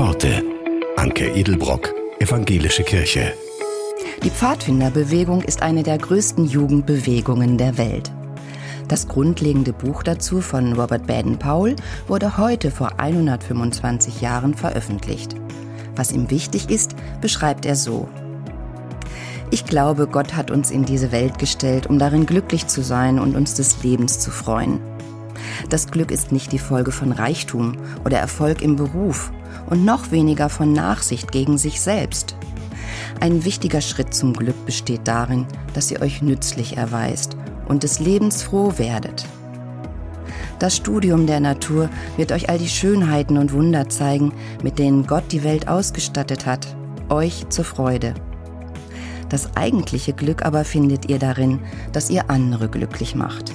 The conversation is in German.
Worte. Anke Edelbrock, Evangelische Kirche. Die Pfadfinderbewegung ist eine der größten Jugendbewegungen der Welt. Das grundlegende Buch dazu von Robert Baden-Powell wurde heute vor 125 Jahren veröffentlicht. Was ihm wichtig ist, beschreibt er so. Ich glaube, Gott hat uns in diese Welt gestellt, um darin glücklich zu sein und uns des Lebens zu freuen. Das Glück ist nicht die Folge von Reichtum oder Erfolg im Beruf und noch weniger von Nachsicht gegen sich selbst. Ein wichtiger Schritt zum Glück besteht darin, dass ihr euch nützlich erweist und des Lebens froh werdet. Das Studium der Natur wird euch all die Schönheiten und Wunder zeigen, mit denen Gott die Welt ausgestattet hat, euch zur Freude. Das eigentliche Glück aber findet ihr darin, dass ihr andere glücklich macht.